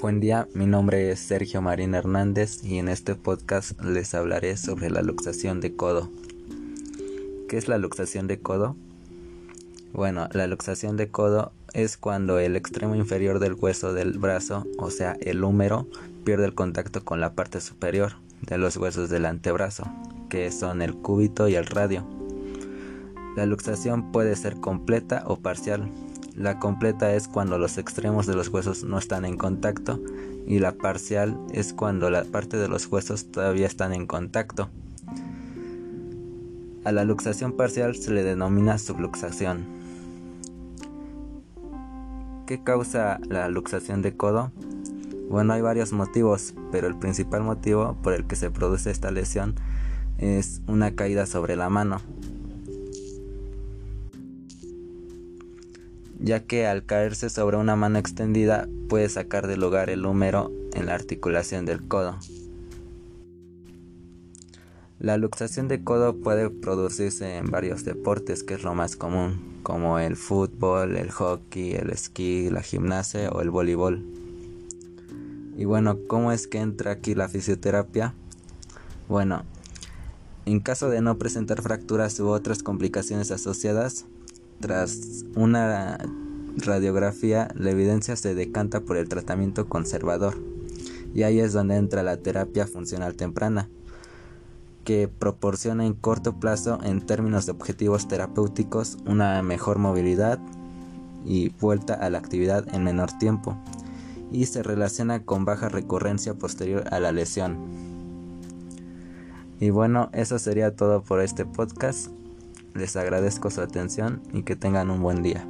Buen día, mi nombre es Sergio Marín Hernández y en este podcast les hablaré sobre la luxación de codo. ¿Qué es la luxación de codo? Bueno, la luxación de codo es cuando el extremo inferior del hueso del brazo, o sea, el húmero, pierde el contacto con la parte superior de los huesos del antebrazo, que son el cúbito y el radio. La luxación puede ser completa o parcial, la completa es cuando los extremos de los huesos no están en contacto y la parcial es cuando la parte de los huesos todavía están en contacto. A la luxación parcial se le denomina subluxación. ¿Qué causa la luxación de codo? Bueno, hay varios motivos, pero el principal motivo por el que se produce esta lesión es una caída sobre la mano. Ya que al caerse sobre una mano extendida puede sacar del lugar el húmero en la articulación del codo. La luxación de codo puede producirse en varios deportes, que es lo más común, como el fútbol, el hockey, el esquí, la gimnasia o el voleibol. Y bueno, ¿cómo es que entra aquí la fisioterapia? Bueno, en caso de no presentar fracturas u otras complicaciones asociadas, tras una radiografía, la evidencia se decanta por el tratamiento conservador. Y ahí es donde entra la terapia funcional temprana, que proporciona en corto plazo, en términos de objetivos terapéuticos, una mejor movilidad y vuelta a la actividad en menor tiempo, y se relaciona con baja recurrencia posterior a la lesión. Y bueno, eso sería todo por este podcast. Les agradezco su atención y que tengan un buen día.